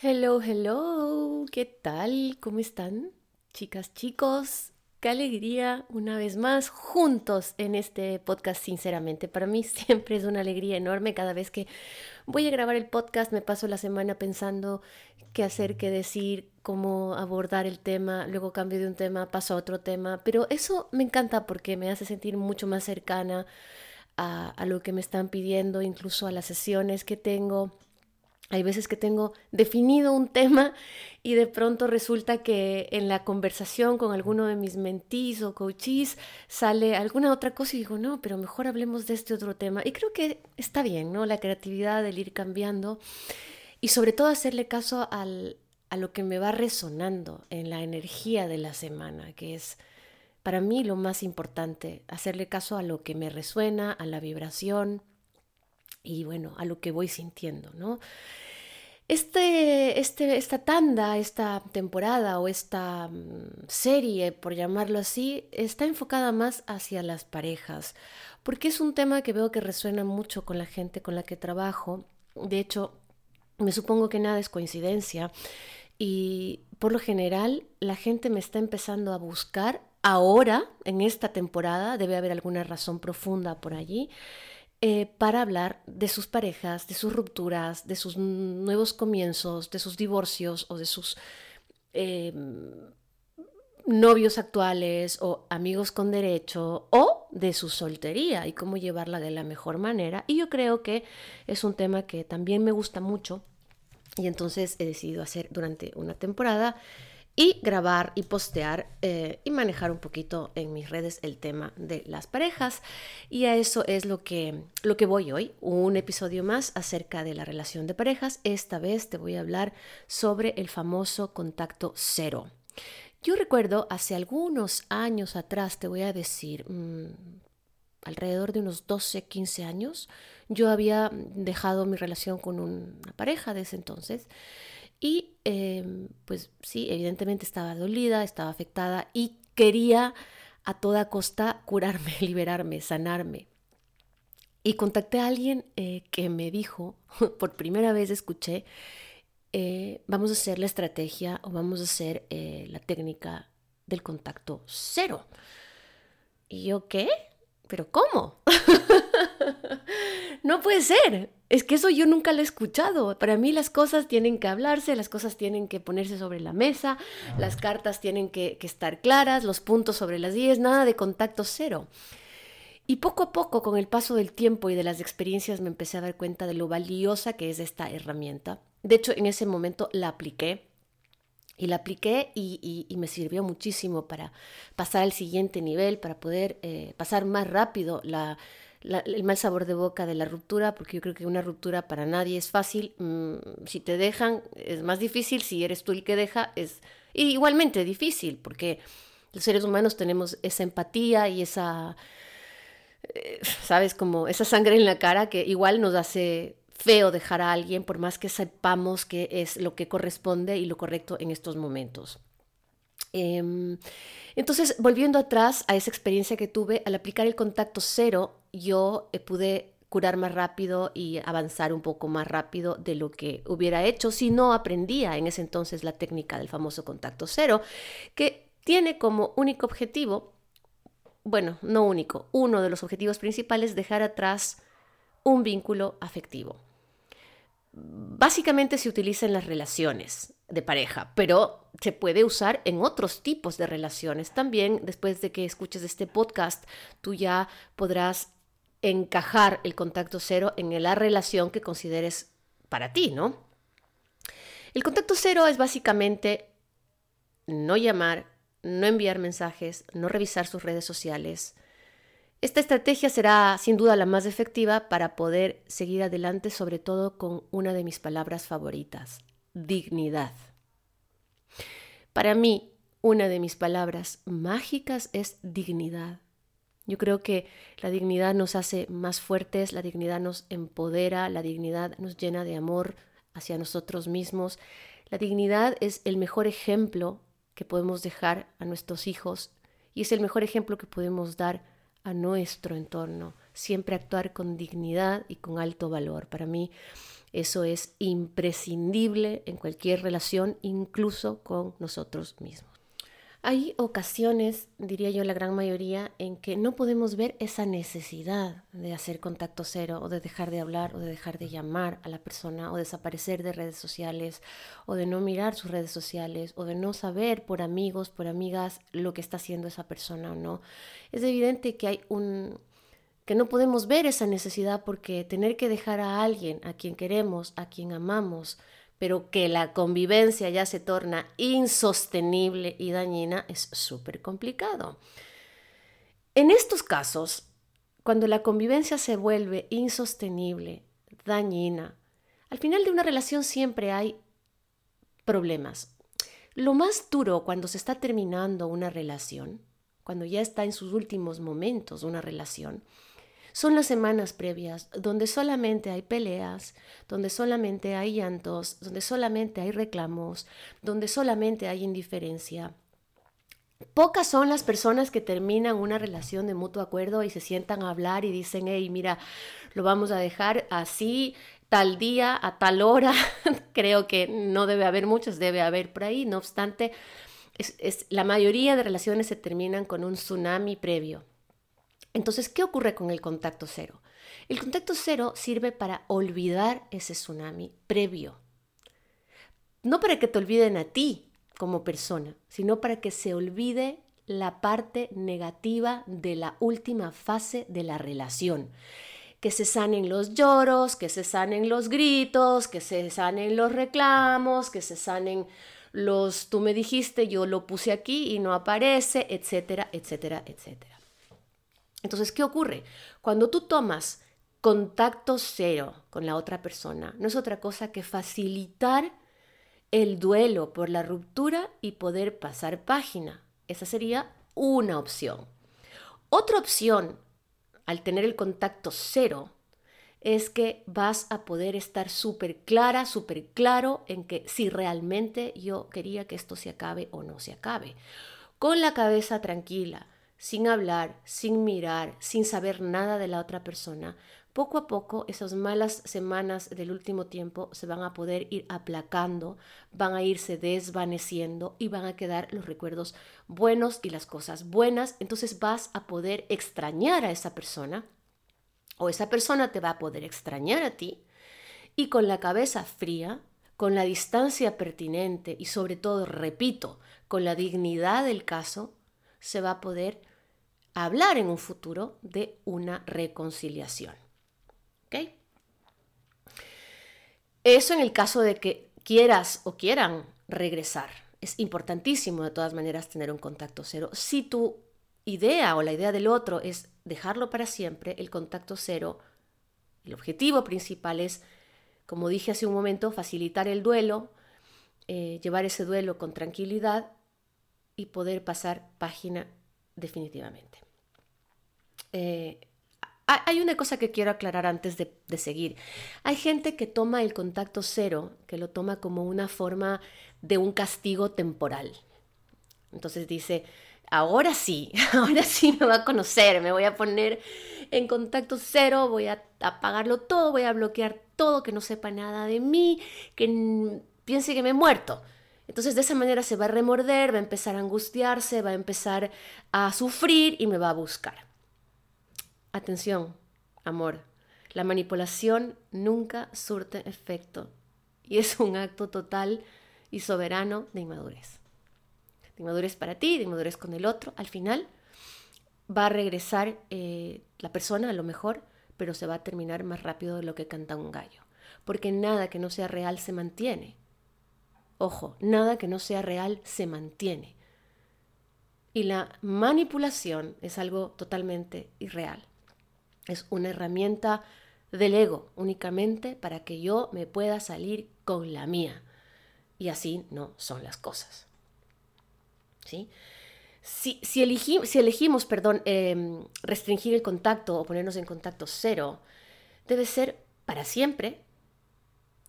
Hello, hello, ¿qué tal? ¿Cómo están? Chicas, chicos, qué alegría una vez más juntos en este podcast, sinceramente. Para mí siempre es una alegría enorme cada vez que voy a grabar el podcast, me paso la semana pensando qué hacer, qué decir, cómo abordar el tema, luego cambio de un tema, paso a otro tema, pero eso me encanta porque me hace sentir mucho más cercana a, a lo que me están pidiendo, incluso a las sesiones que tengo hay veces que tengo definido un tema y de pronto resulta que en la conversación con alguno de mis mentees o coaches sale alguna otra cosa y digo, no, pero mejor hablemos de este otro tema. Y creo que está bien, ¿no? La creatividad, el ir cambiando y sobre todo hacerle caso al, a lo que me va resonando en la energía de la semana, que es para mí lo más importante, hacerle caso a lo que me resuena, a la vibración y bueno, a lo que voy sintiendo, ¿no? Este, este, esta tanda, esta temporada o esta mm, serie, por llamarlo así, está enfocada más hacia las parejas, porque es un tema que veo que resuena mucho con la gente con la que trabajo. De hecho, me supongo que nada es coincidencia y por lo general la gente me está empezando a buscar ahora, en esta temporada, debe haber alguna razón profunda por allí eh, para hablar de sus parejas, de sus rupturas, de sus nuevos comienzos, de sus divorcios o de sus eh, novios actuales o amigos con derecho o de su soltería y cómo llevarla de la mejor manera. Y yo creo que es un tema que también me gusta mucho y entonces he decidido hacer durante una temporada y grabar y postear eh, y manejar un poquito en mis redes el tema de las parejas. Y a eso es lo que, lo que voy hoy, un episodio más acerca de la relación de parejas. Esta vez te voy a hablar sobre el famoso contacto cero. Yo recuerdo hace algunos años atrás, te voy a decir, mm, alrededor de unos 12, 15 años, yo había dejado mi relación con una pareja de ese entonces. Y em, pues sí, evidentemente estaba dolida, estaba afectada y quería a toda costa curarme, liberarme, sanarme. Y contacté a alguien eh, que me dijo, por primera vez escuché, eh, vamos a hacer la estrategia o vamos a hacer eh, la técnica del contacto cero. Y yo, ¿qué? ¿Pero cómo? no puede ser. Es que eso yo nunca lo he escuchado. Para mí las cosas tienen que hablarse, las cosas tienen que ponerse sobre la mesa, las cartas tienen que, estar claras, los puntos sobre las 10, nada de contacto cero. Y poco a poco, con el paso del tiempo y de las experiencias, me empecé a dar cuenta de lo valiosa que es esta herramienta. De hecho, en ese momento la apliqué. Y la apliqué y, me sirvió muchísimo para pasar al siguiente nivel, para poder eh, pasar más rápido la, el mal sabor de boca de la ruptura, porque yo creo que una ruptura para nadie es fácil. Mm, si te dejan, es más difícil. Si eres tú el que deja, es igualmente difícil, porque los seres humanos tenemos esa empatía y esa, eh, ¿sabes? Como esa sangre en la cara que igual nos hace feo dejar a alguien, por más que sepamos que es lo que corresponde y lo correcto en estos momentos. Em, entonces, volviendo atrás a esa experiencia que tuve, al aplicar el contacto cero, yo eh, pude curar más rápido y avanzar un poco más rápido de lo que hubiera hecho si no aprendía en ese entonces la técnica del famoso contacto cero, que tiene como único objetivo, bueno, no único, uno de los objetivos principales, dejar atrás un vínculo afectivo. Básicamente se utiliza en las relaciones de pareja, pero se puede usar en otros tipos de relaciones. También después de que escuches este podcast, tú ya podrás encajar el contacto cero en la relación que consideres para ti, ¿no? El contacto cero es básicamente no llamar, no enviar mensajes, no revisar sus redes sociales, Esta estrategia será sin duda la más efectiva para poder seguir adelante, sobre todo con una de mis palabras favoritas, dignidad. Para mí, una de mis palabras mágicas es dignidad. Yo creo que la dignidad nos hace más fuertes, la dignidad nos empodera, la dignidad nos llena de amor hacia nosotros mismos. La dignidad es el mejor ejemplo que podemos dejar a nuestros hijos y es el mejor ejemplo que podemos dar a nuestro entorno. Siempre actuar con dignidad y con alto valor. Para mí eso es imprescindible en cualquier relación, incluso con nosotros mismos. Hay ocasiones, diría yo la gran mayoría, en que no podemos ver esa necesidad de hacer contacto cero o de dejar de hablar o de dejar de llamar a la persona o desaparecer de redes sociales o de no mirar sus redes sociales o de no saber por amigos, por amigas lo que está haciendo esa persona o no. Es evidente que hay un que no podemos ver esa necesidad porque tener que dejar a alguien a quien queremos, a quien amamos, pero que la convivencia ya se torna insostenible y dañina, es súper complicado. En estos casos, cuando la convivencia se vuelve insostenible, dañina, al final de una relación siempre hay problemas. Lo más duro cuando se está terminando una relación, cuando ya está en sus últimos momentos una relación, son las semanas previas donde solamente hay peleas, donde solamente hay llantos, donde solamente hay reclamos, donde solamente hay indiferencia. Pocas son las personas que terminan una relación de mutuo acuerdo y se sientan a hablar y dicen, hey, mira, lo vamos a dejar así, tal día, a tal hora. Creo que no debe haber muchos, debe haber por ahí. No obstante, la mayoría de relaciones se terminan con un tsunami previo. Entonces, ¿qué ocurre con el contacto cero? El contacto cero sirve para olvidar ese tsunami previo. No para que te olviden a ti como persona, sino para que se olvide la parte negativa de la última fase de la relación. Que se sanen los lloros, que se sanen los gritos, que se sanen los reclamos, que se sanen los tú me dijiste, yo lo puse aquí y no aparece, etcétera, etcétera, etcétera. Entonces, ¿qué ocurre? Cuando tú tomas contacto cero con la otra persona, no es otra cosa que facilitar el duelo por la ruptura y poder pasar página. Esa sería una opción. Otra opción, al tener el contacto cero, es que vas a poder estar súper clara, súper claro en que si realmente yo quería que esto se acabe o no se acabe. Con la cabeza tranquila, sin hablar, sin mirar, sin saber nada de la otra persona, poco a poco esas malas semanas del último tiempo se van a poder ir aplacando, van a irse desvaneciendo y van a quedar los recuerdos buenos y las cosas buenas. Entonces vas a poder extrañar a esa persona o esa persona te va a poder extrañar a ti y con la cabeza fría, con la distancia pertinente y sobre todo, repito, con la dignidad del caso, se va a poder hablar en un futuro de una reconciliación. ¿Ok? Eso en el caso de que quieras o quieran regresar. Es importantísimo de todas maneras tener un contacto cero. Si tu idea o la idea del otro es dejarlo para siempre, el contacto cero, el objetivo principal es, como dije hace un momento, facilitar el duelo, eh, llevar ese duelo con tranquilidad y poder pasar página definitivamente. Eh, hay una cosa que quiero aclarar antes de, seguir. Hay gente que toma el contacto cero, que lo toma como una forma de un castigo temporal. Entonces dice, ahora sí, ahora sí me va a conocer, me voy a poner en contacto cero, voy a apagarlo todo, voy a bloquear todo, que no sepa nada de mí, que piense que me he muerto. Entonces de esa manera se va a remorder, va a empezar a angustiarse, va a empezar a sufrir y me va a buscar. Atención, amor, la manipulación nunca surte efecto y es un acto total y soberano de inmadurez. De inmadurez para ti, de inmadurez con el otro. Al final va a regresar eh, la persona a lo mejor, pero se va a terminar más rápido de lo que canta un gallo. Porque nada que no sea real se mantiene. Ojo, nada que no sea real se mantiene. Y la manipulación es algo totalmente irreal. Es una herramienta del ego únicamente para que yo me pueda salir con la mía. Y así no son las cosas. ¿Sí? Si, si, elegimos perdón, em, restringir el contacto o ponernos en contacto cero, debe ser para siempre.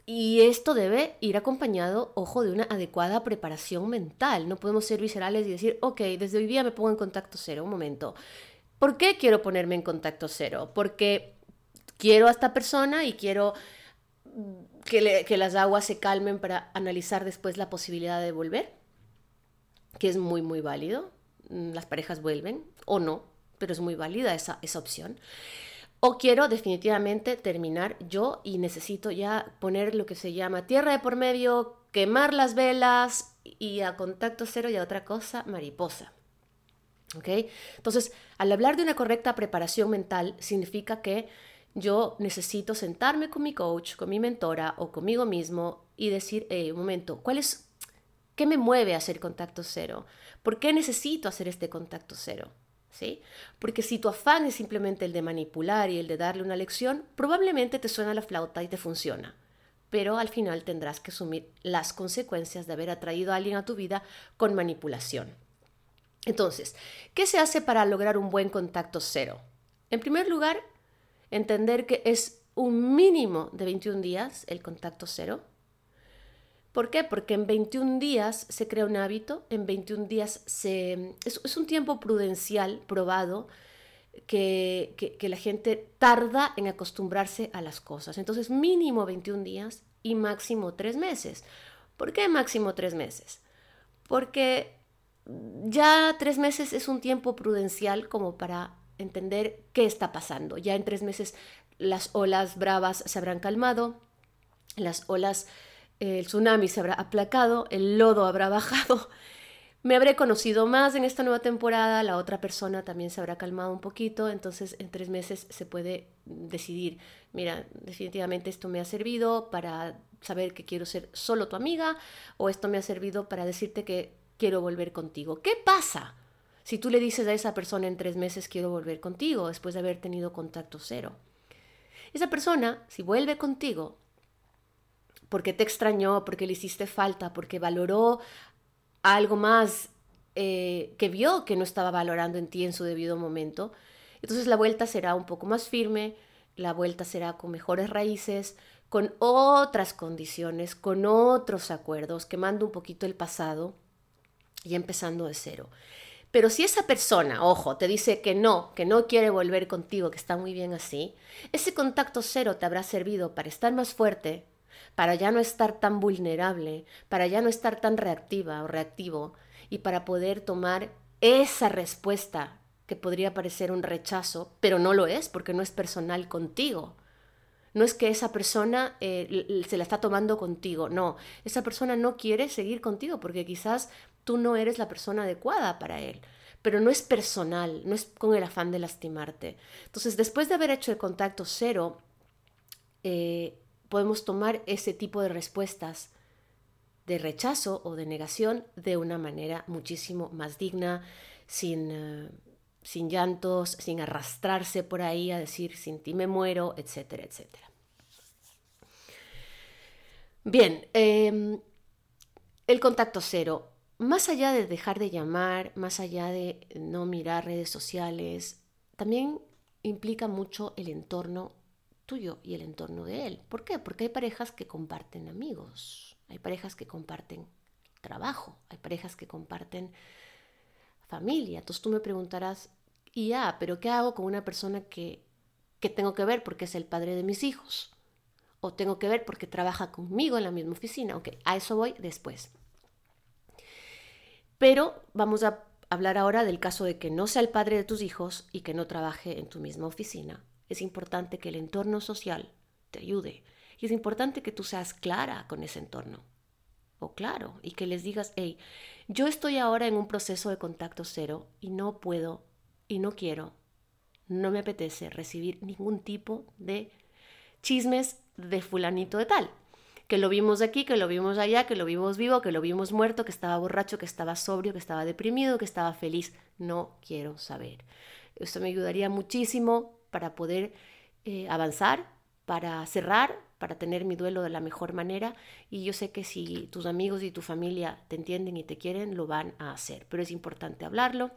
Y esto debe ir acompañado, ojo, de una adecuada preparación mental. No podemos ser viscerales y decir, ok, desde hoy día me pongo en contacto cero. Un momento. ¿Por qué quiero ponerme en contacto cero? Porque quiero a esta persona y quiero que, las aguas se calmen para analizar después la posibilidad de volver, que es muy, muy válido. Mm, las parejas vuelven o no, pero es muy válida esa, esa opción. O quiero definitivamente terminar yo y necesito ya poner lo que se llama tierra de por medio, quemar las velas y a contacto cero y a otra cosa, mariposa. ¿Ok? Entonces, al hablar de una correcta preparación mental, significa que yo necesito sentarme con mi coach, con mi mentora o conmigo mismo y decir, un momento, ¿cuál es, qué me mueve a hacer contacto cero? ¿Por qué necesito hacer este contacto cero? ¿Sí? Porque si tu afán es simplemente el de manipular y el de darle una lección, probablemente te suena la flauta y te funciona. Pero al final tendrás que asumir las consecuencias de haber atraído a alguien a tu vida con manipulación. Entonces, ¿qué se hace para lograr un buen contacto cero? En primer lugar, entender que es un mínimo de 21 días el contacto cero. ¿Por qué? Porque en 21 días se crea un hábito, en 21 días se, es, un tiempo prudencial, probado, que, que, la gente tarda en acostumbrarse a las cosas. Entonces, mínimo 21 días y máximo 3 meses. ¿Por qué máximo 3 meses? Porque ya 3 meses es un tiempo prudencial como para entender qué está pasando. Ya en tres meses las olas bravas se habrán calmado, las olas, el tsunami se habrá aplacado, el lodo habrá bajado. Me habré conocido más en esta nueva temporada, la otra persona también se habrá calmado un poquito, entonces en tres meses se puede decidir, mira, definitivamente esto me ha servido para saber que quiero ser solo tu amiga o esto me ha servido para decirte que quiero volver contigo. ¿Qué pasa? Si tú le dices a esa persona en tres meses quiero volver contigo después de haber tenido contacto cero, esa persona, si vuelve contigo, porque te extrañó, porque le hiciste falta, porque valoró algo más eh, que vio que no estaba valorando en ti en su debido momento, entonces la vuelta será un poco más firme, la vuelta será con mejores raíces, con otras condiciones, con otros acuerdos, quemando un poquito el pasado y empezando de cero. Pero si esa persona, ojo, te dice que no, que no quiere volver contigo, que está muy bien así, ese contacto cero te habrá servido para estar más fuerte, para ya no estar tan vulnerable, para ya no estar tan reactiva o reactivo y para poder tomar esa respuesta que podría parecer un rechazo, pero no lo es porque no es personal contigo. No es que esa persona eh, se la está tomando contigo, no, esa persona no quiere seguir contigo porque quizás tú no eres la persona adecuada para él. Pero no es personal, no es con el afán de lastimarte. Entonces, después de haber hecho el contacto cero, eh, podemos tomar ese tipo de respuestas de rechazo o de negación de una manera muchísimo más digna, sin, eh, sin llantos, sin arrastrarse por ahí a decir sin ti me muero, etcétera, etcétera. Bien, em, el contacto cero más allá de dejar de llamar, más allá de no mirar redes sociales, también implica mucho el entorno tuyo y el entorno de él. ¿Por qué? Porque hay parejas que comparten amigos, hay parejas que comparten trabajo, hay parejas que comparten familia. Entonces tú me preguntarás, y ya, pero ¿qué hago con una persona que, que tengo que ver porque es el padre de mis hijos? O tengo que ver porque trabaja conmigo en la misma oficina. Ok, a eso voy después. Pero vamos a hablar ahora del caso de que no sea el padre de tus hijos y que no trabaje en tu misma oficina. Es importante que el entorno social te ayude y es importante que tú seas clara con ese entorno. O claro, y que les digas, hey, yo estoy ahora en un proceso de contacto cero y no puedo y no quiero, no me apetece recibir ningún tipo de chismes de fulanito de tal. Que lo vimos aquí, que lo vimos allá, que lo vimos vivo, que lo vimos muerto, que estaba borracho, que estaba sobrio, que estaba deprimido, que estaba feliz. No quiero saber. Esto me ayudaría muchísimo para poder eh, avanzar, para cerrar, para tener mi duelo de la mejor manera. Y yo sé que si tus amigos y tu familia te entienden y te quieren, lo van a hacer. Pero es importante hablarlo,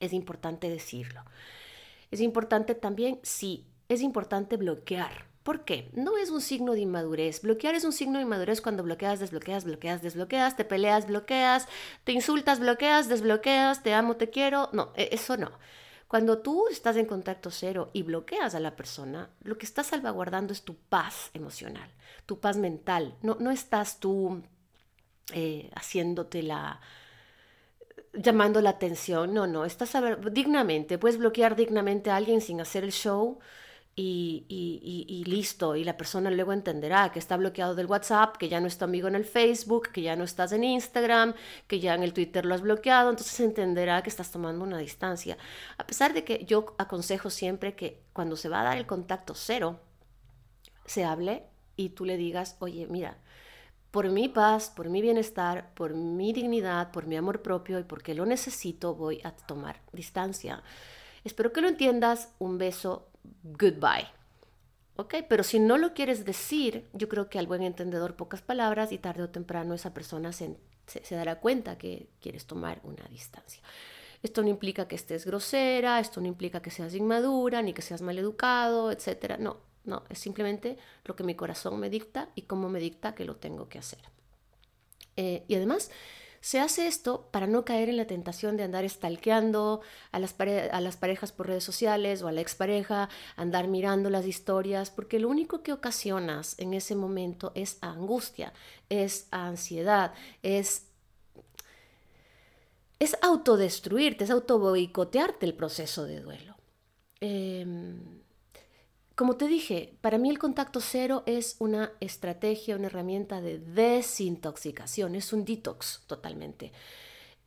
es importante decirlo. Es importante también, sí, es importante bloquear. ¿Por qué? No es un signo de inmadurez. Bloquear es un signo de inmadurez cuando bloqueas, desbloqueas, bloqueas, desbloqueas, te peleas, bloqueas, te insultas, bloqueas, desbloqueas, te amo, te quiero. No, e, eso no. Cuando tú estás en contacto cero y bloqueas a la persona, lo que estás salvaguardando es tu paz emocional, tu paz mental. No, no estás tú eh, haciéndote la, llamando la atención. No, no, estás dignamente, puedes bloquear dignamente a alguien sin hacer el show y, listo. Y la persona luego entenderá que está bloqueado del WhatsApp, que ya no es tu amigo en el Facebook, que ya no estás en Instagram, que ya en el Twitter lo has bloqueado. Entonces entenderá que estás tomando una distancia. A pesar de que yo aconsejo siempre que cuando se va a dar el contacto cero, se hable y tú le digas, oye, mira, por mi paz, por mi bienestar, por mi dignidad, por mi amor propio y porque lo necesito, voy a tomar distancia. Espero que lo entiendas. Un beso. Goodbye. ¿Ok? Pero si no lo quieres decir, yo creo que al buen entendedor pocas palabras y tarde o temprano esa persona se, se dará cuenta que quieres tomar una distancia. Esto no implica que estés grosera, esto no implica que seas inmadura, ni que seas maleducado, etc. No, no, es simplemente lo que mi corazón me dicta y cómo me dicta que lo tengo que hacer. Eh, y además, se hace esto para no caer en la tentación de andar stalkeando a las, a las parejas por redes sociales o a la expareja, andar mirando las historias, porque lo único que ocasionas en ese momento es angustia, es ansiedad, es, es autodestruirte, es autoboicotearte el proceso de duelo. Em, como te dije, para mí el contacto cero es una estrategia, una herramienta de desintoxicación, es un detox totalmente.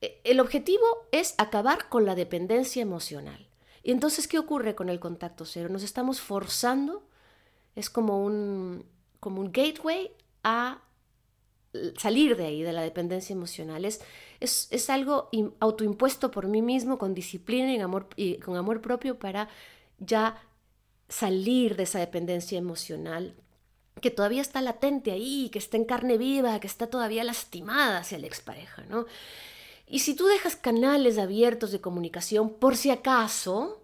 E, el objetivo es acabar con la dependencia emocional. Y entonces, ¿qué ocurre con el contacto cero? Nos estamos forzando, es como un, como un gateway a salir de ahí, de la dependencia emocional. Es, es, algo autoimpuesto por mí mismo, con disciplina y, amor, y con amor propio para ya salir de esa dependencia emocional que todavía está latente ahí, que está en carne viva, que está todavía lastimada hacia la expareja, ¿no? Y si tú dejas canales abiertos de comunicación, por si acaso,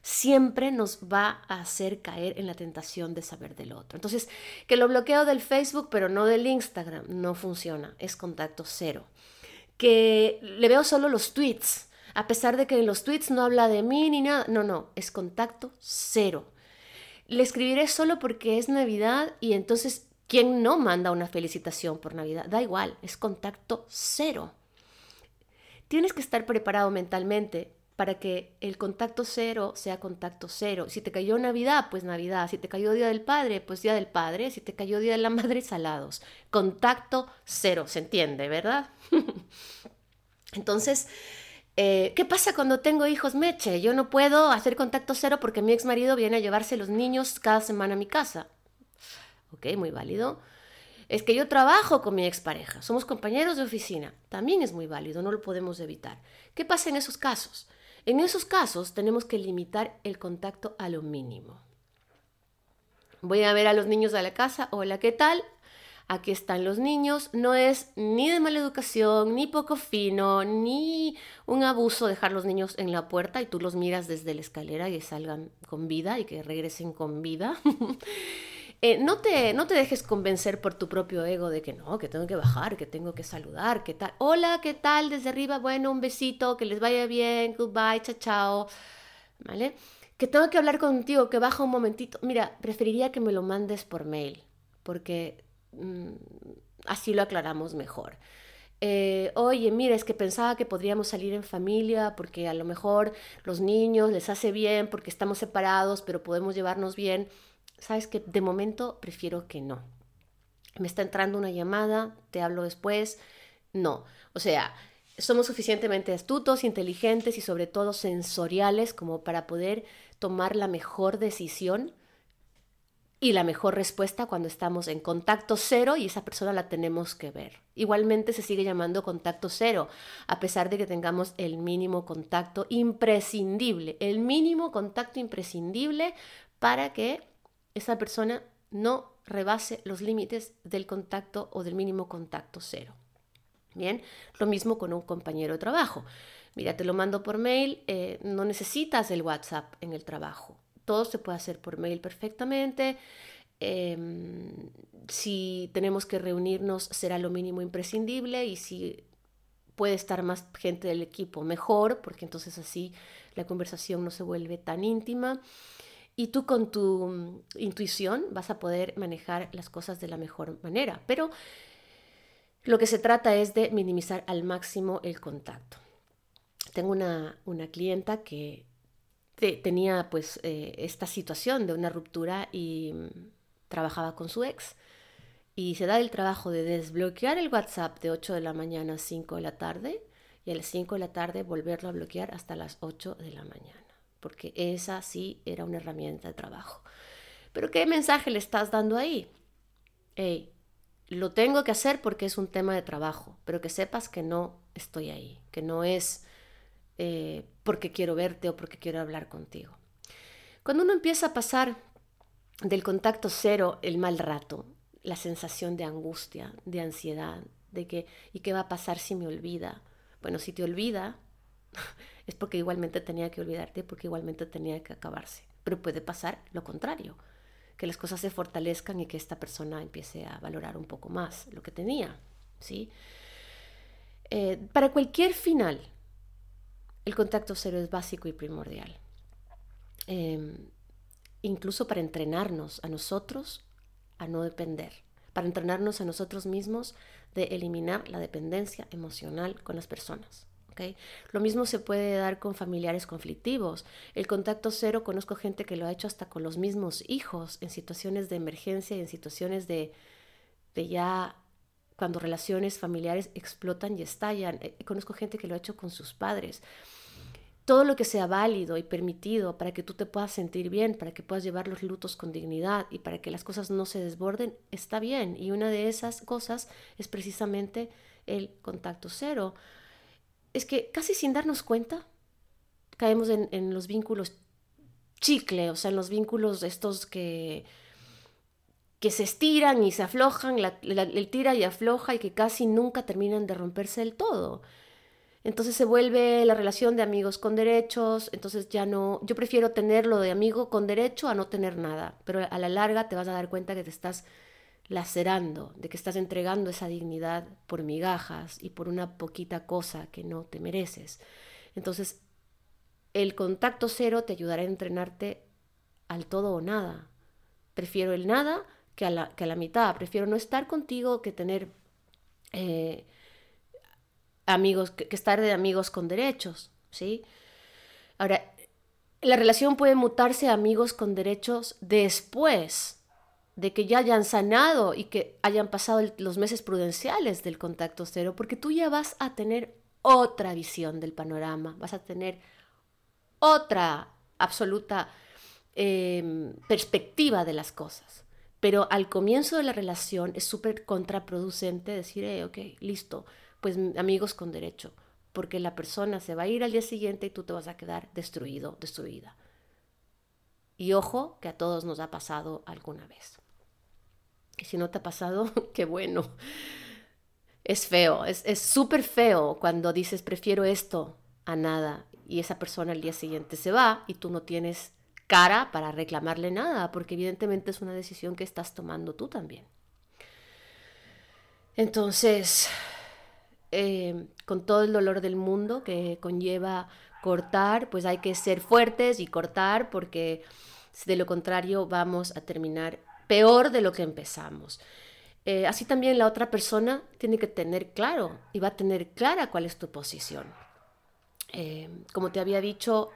siempre nos va a hacer caer en la tentación de saber del otro. Entonces, que lo bloqueo del Facebook, pero no del Instagram, no funciona, es contacto cero. Que le veo solo los tweets, a pesar de que en los tweets no habla de mí ni nada, no, no, es contacto cero le escribiré solo porque es Navidad y entonces, ¿quién no manda una felicitación por Navidad? Da igual, es contacto cero. Tienes que estar preparado mentalmente para que el contacto cero sea contacto cero. Si te cayó Navidad, pues Navidad. Si te cayó Día del Padre, pues Día del Padre. Si te cayó Día de la Madre, salados. Contacto cero, ¿se entiende, verdad? Entonces, eh, ¿Qué pasa cuando tengo hijos meche? Yo no puedo hacer contacto cero porque mi ex marido viene a llevarse los niños cada semana a mi casa. Ok, muy válido. Es que yo trabajo con mi expareja, somos compañeros de oficina. También es muy válido, no lo podemos evitar. ¿Qué pasa en esos casos? En esos casos tenemos que limitar el contacto a lo mínimo. Voy a ver a los niños a la casa, hola, ¿qué tal? Aquí están los niños, no es ni de mala educación, ni poco fino, ni un abuso dejar los niños en la puerta y tú los miras desde la escalera y salgan con vida y que regresen con vida. Eh, no, te, no te dejes convencer por tu propio ego de que no, que tengo que bajar, que tengo que saludar, que tal. Hola, ¿qué tal? Desde arriba, bueno, un besito, que les vaya bien, goodbye, chao, chao. ¿Vale? Que tengo que hablar contigo, que baja un momentito. Mira, preferiría que me lo mandes por mail, porque Mm, así lo aclaramos mejor. Eh, oye, mira, es que pensaba que podríamos salir en familia porque a lo mejor los niños les hace bien porque estamos separados, pero podemos llevarnos bien. Sabes que de momento prefiero que no. Me está entrando una llamada, te hablo después. No, o sea, somos suficientemente astutos, inteligentes y sobre todo sensoriales como para poder tomar la mejor decisión y la mejor respuesta cuando estamos en contacto cero y esa persona la tenemos que ver. Igualmente se sigue llamando contacto cero, a pesar de que tengamos el mínimo contacto imprescindible, el mínimo contacto imprescindible para que esa persona no rebase los límites del contacto o del mínimo contacto cero. Bien, lo mismo con un compañero de trabajo. Mira, te lo mando por mail, eh, no necesitas el WhatsApp en el trabajo todo se puede hacer por mail perfectamente. Em, si tenemos que reunirnos será lo mínimo imprescindible y si puede estar más gente del equipo mejor, porque entonces así la conversación no se vuelve tan íntima. Y tú con tu mm, intuición vas a poder manejar las cosas de la mejor manera. Pero lo que se trata es de minimizar al máximo el contacto. Tengo una, una clienta que tenía pues eh, esta situación de una ruptura y mm, trabajaba con su ex. Y se da el trabajo de desbloquear el WhatsApp de 8 de la mañana a 5 de la tarde y a las 5 de la tarde volverlo a bloquear hasta las 8 de la mañana, porque esa sí era una herramienta de trabajo. Pero ¿qué mensaje le estás dando ahí? Hey, lo tengo que hacer porque es un tema de trabajo, pero que sepas que no estoy ahí, que no es eh, porque quiero verte o porque quiero hablar contigo. Cuando uno empieza a pasar del contacto cero el mal rato, la sensación de angustia, de ansiedad, de que, ¿y qué va a pasar si me olvida? Bueno, si te olvida, es porque igualmente tenía que olvidarte, porque igualmente tenía que acabarse. Pero puede pasar lo contrario, que las cosas se fortalezcan y que esta persona empiece a valorar un poco más lo que tenía, ¿sí? Eh, para cualquier final, el contacto cero es básico y primordial. Em, incluso para entrenarnos a nosotros a no depender, para entrenarnos a nosotros mismos de eliminar la dependencia emocional con las personas. ¿okay? Lo mismo se puede dar con familiares conflictivos. El contacto cero, conozco gente que lo ha hecho hasta con los mismos hijos en situaciones de emergencia y en situaciones de, de ya cuando relaciones familiares explotan y estallan. Eh, conozco gente que lo ha hecho con sus padres. Todo lo que sea válido y permitido para que tú te puedas sentir bien, para que puedas llevar los lutos con dignidad y para que las cosas no se desborden, está bien. Y una de esas cosas es precisamente el contacto cero. Es que casi sin darnos cuenta, caemos en, en los vínculos chicle, o sea, en los vínculos estos que que se estiran y se aflojan, el tira y afloja y que casi nunca terminan de romperse del todo. Entonces se vuelve la relación de amigos con derechos, entonces ya no, yo prefiero tenerlo de amigo con derecho a no tener nada, pero a la larga te vas a dar cuenta que te estás lacerando, de que estás entregando esa dignidad por migajas y por una poquita cosa que no te mereces. Entonces, el contacto cero te ayudará a entrenarte al todo o nada. Prefiero el nada que a la, que a la mitad. Prefiero no estar contigo que tener eh, amigos, que, estar de amigos con derechos, ¿sí? Ahora, la relación puede mutarse a amigos con derechos después de que ya hayan sanado y que hayan pasado los meses prudenciales del contacto cero, porque tú ya vas a tener otra visión del panorama, vas a tener otra absoluta em, perspectiva de las cosas. Pero al comienzo de la relación es súper contraproducente decir, eh, ok, listo, pues amigos con derecho, porque la persona se va a ir al día siguiente y tú te vas a quedar destruido, destruida. Y ojo, que a todos nos ha pasado alguna vez. Y si no te ha pasado, qué bueno. Es feo, es súper feo cuando dices prefiero esto a nada y esa persona al día siguiente se va y tú no tienes cara para reclamarle nada, porque evidentemente es una decisión que estás tomando tú también. Entonces, eh, con todo el dolor del mundo que conlleva cortar, pues hay que ser fuertes y cortar, porque de lo contrario vamos a terminar peor de lo que empezamos. Eh, así también la otra persona tiene que tener claro y va a tener clara cuál es tu posición. Eh, como te había dicho,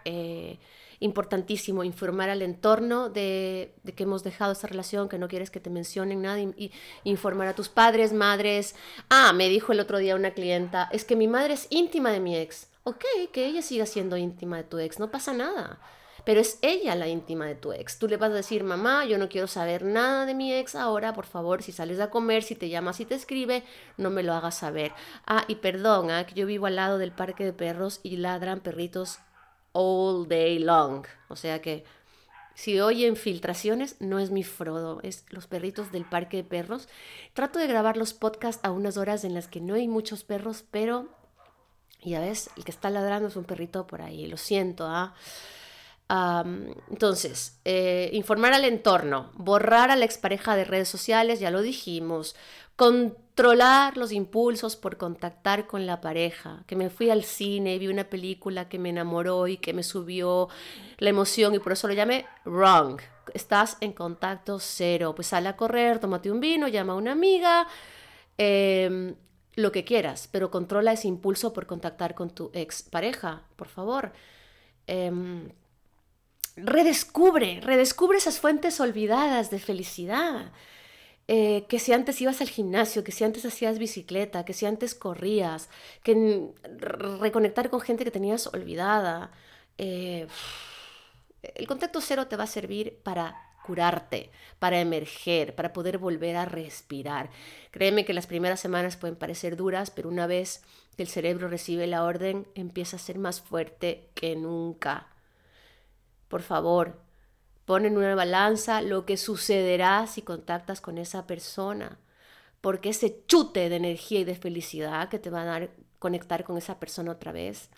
importantísimo informar al entorno de, que hemos dejado esa relación, que no quieres que te mencionen nada, y, informar a tus padres, madres. Ah, me dijo el otro día una clienta, es que mi madre es íntima de mi ex. Ok, que ella siga siendo íntima de tu ex, no pasa nada. pero es ella la íntima de tu ex. Tú le vas a decir, mamá, yo no quiero saber nada de mi ex ahora, por favor, si sales a comer, si te llamas, si te escribe, no me lo hagas saber. Ah, y perdón, ¿ah? que yo vivo al lado del parque de perros y ladran perritos all day long. O sea que si oyen filtraciones, no es mi Frodo, es los perritos del parque de perros. Trato de grabar los podcasts a unas horas en las que no hay muchos perros, pero ya ves, el que está ladrando es un perrito por ahí, lo siento, ¿ah? entonces, eh, informar al entorno, borrar a la expareja de redes sociales, ya lo dijimos, controlar los impulsos por contactar con la pareja, que me fui al cine, vi una película que me enamoró y que me subió la emoción y por eso lo llamé wrong. Estás en contacto cero, pues sale a correr, tómate un vino, llama a una amiga, em, lo que quieras, pero controla ese impulso por contactar con tu ex pareja, por favor. Em, redescubre, redescubre esas fuentes olvidadas de felicidad. Eh, que si antes ibas al gimnasio, que si antes hacías bicicleta, que si antes corrías, que reconectar con gente que tenías olvidada. Eh, el contacto cero te va a servir para curarte, para emerger, para poder volver a respirar. Créeme que las primeras semanas pueden parecer duras, pero una vez que el cerebro recibe la orden, empieza a ser más fuerte que nunca. Por favor, pon en una balanza lo que sucederá si contactas con esa persona, porque ese chute de energía y de felicidad que te va a dar conectar con esa persona otra vez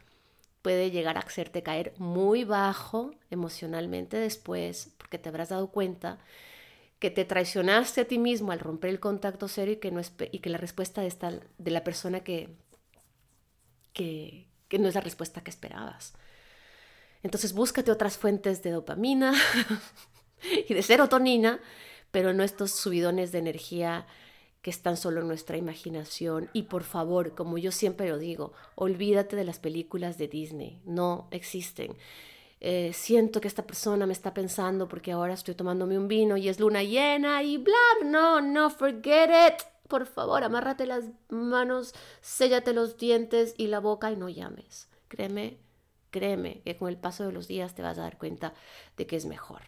puede llegar a hacerte caer muy bajo emocionalmente después, porque te habrás dado cuenta que te traicionaste a ti mismo al romper el contacto cero y que, no y que la respuesta de, esta, de la persona que, que, que no es la respuesta que esperabas. Entonces búscate otras fuentes de dopamina y de serotonina, pero no estos subidones de energía que están solo en nuestra imaginación. Y por favor, como yo siempre lo digo, olvídate de las películas de Disney, no existen. Eh, siento que esta persona me está pensando porque ahora estoy tomándome un vino y es luna llena y bla, no, no, forget it. Por favor, amárrate las manos, séllate los dientes y la boca y no llames. Créeme, créeme que con el paso de los días te vas a dar cuenta de que es mejor.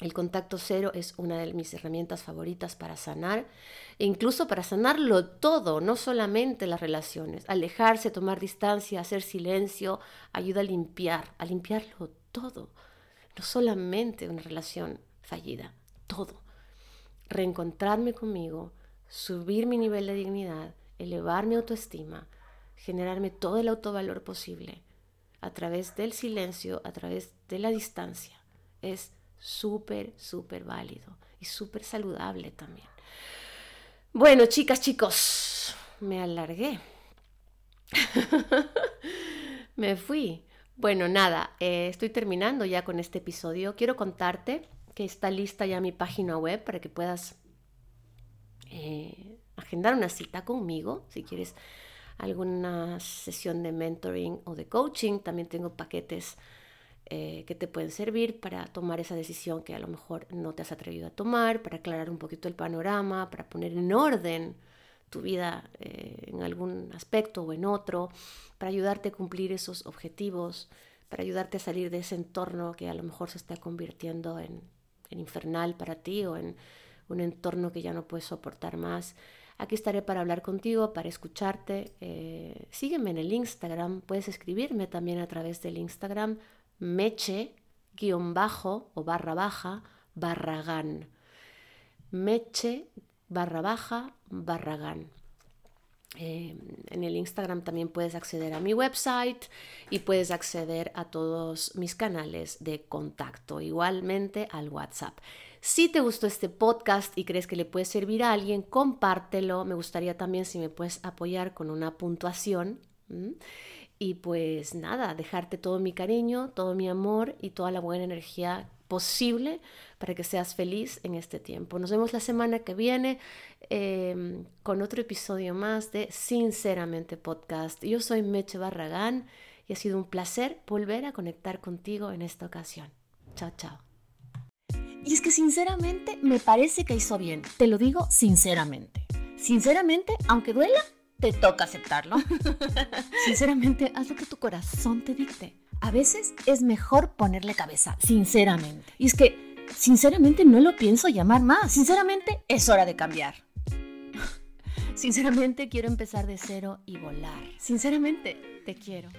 El contacto cero es una de mis herramientas favoritas para sanar, e incluso para sanarlo todo, no solamente las relaciones. Alejarse, tomar distancia, hacer silencio, ayuda a limpiar, a limpiarlo todo. No solamente una relación fallida, todo. Reencontrarme conmigo, subir mi nivel de dignidad, elevar mi autoestima, generarme todo el autovalor posible a través del silencio, a través de la distancia. Es súper, súper válido y súper saludable también. Bueno, chicas, chicos, me alargué. me fui. Bueno, nada, eh, estoy terminando ya con este episodio. Quiero contarte que está lista ya mi página web para que puedas eh, agendar una cita conmigo si quieres alguna sesión de mentoring o de coaching. También tengo paquetes eh, que te pueden servir para tomar esa decisión que a lo mejor no te has atrevido a tomar, para aclarar un poquito el panorama, para poner en orden tu vida eh, en algún aspecto o en otro, para ayudarte a cumplir esos objetivos, para ayudarte a salir de ese entorno que a lo mejor se está convirtiendo en, infernal para ti o en un entorno que ya no puedes soportar más. Aquí estaré para hablar contigo, para escucharte. Eh, sígueme en el Instagram, puedes escribirme también a través del Instagram meche guion bajo o barra baja barragán. Meche barra baja barragán. Eh, en el Instagram también puedes acceder a mi website y puedes acceder a todos mis canales de contacto, igualmente al WhatsApp. Si te gustó este podcast y crees que le puede servir a alguien, compártelo. Me gustaría también si me puedes apoyar con una puntuación. Y pues nada, dejarte todo mi cariño, todo mi amor y toda la buena energía posible para que seas feliz en este tiempo. Nos vemos la semana que viene em, con otro episodio más de Sinceramente Podcast. Yo soy Meche Barragán y ha sido un placer volver a conectar contigo en esta ocasión. Chao, chao. Y es que sinceramente me parece que hizo bien. Te lo digo sinceramente. Sinceramente, aunque duela, te toca aceptarlo. Sinceramente, haz lo que tu corazón te dicte. A veces es mejor ponerle cabeza, sinceramente. Y es que, sinceramente, no lo pienso llamar más. Sinceramente, es hora de cambiar. Sinceramente, quiero empezar de cero y volar. Sinceramente, te quiero.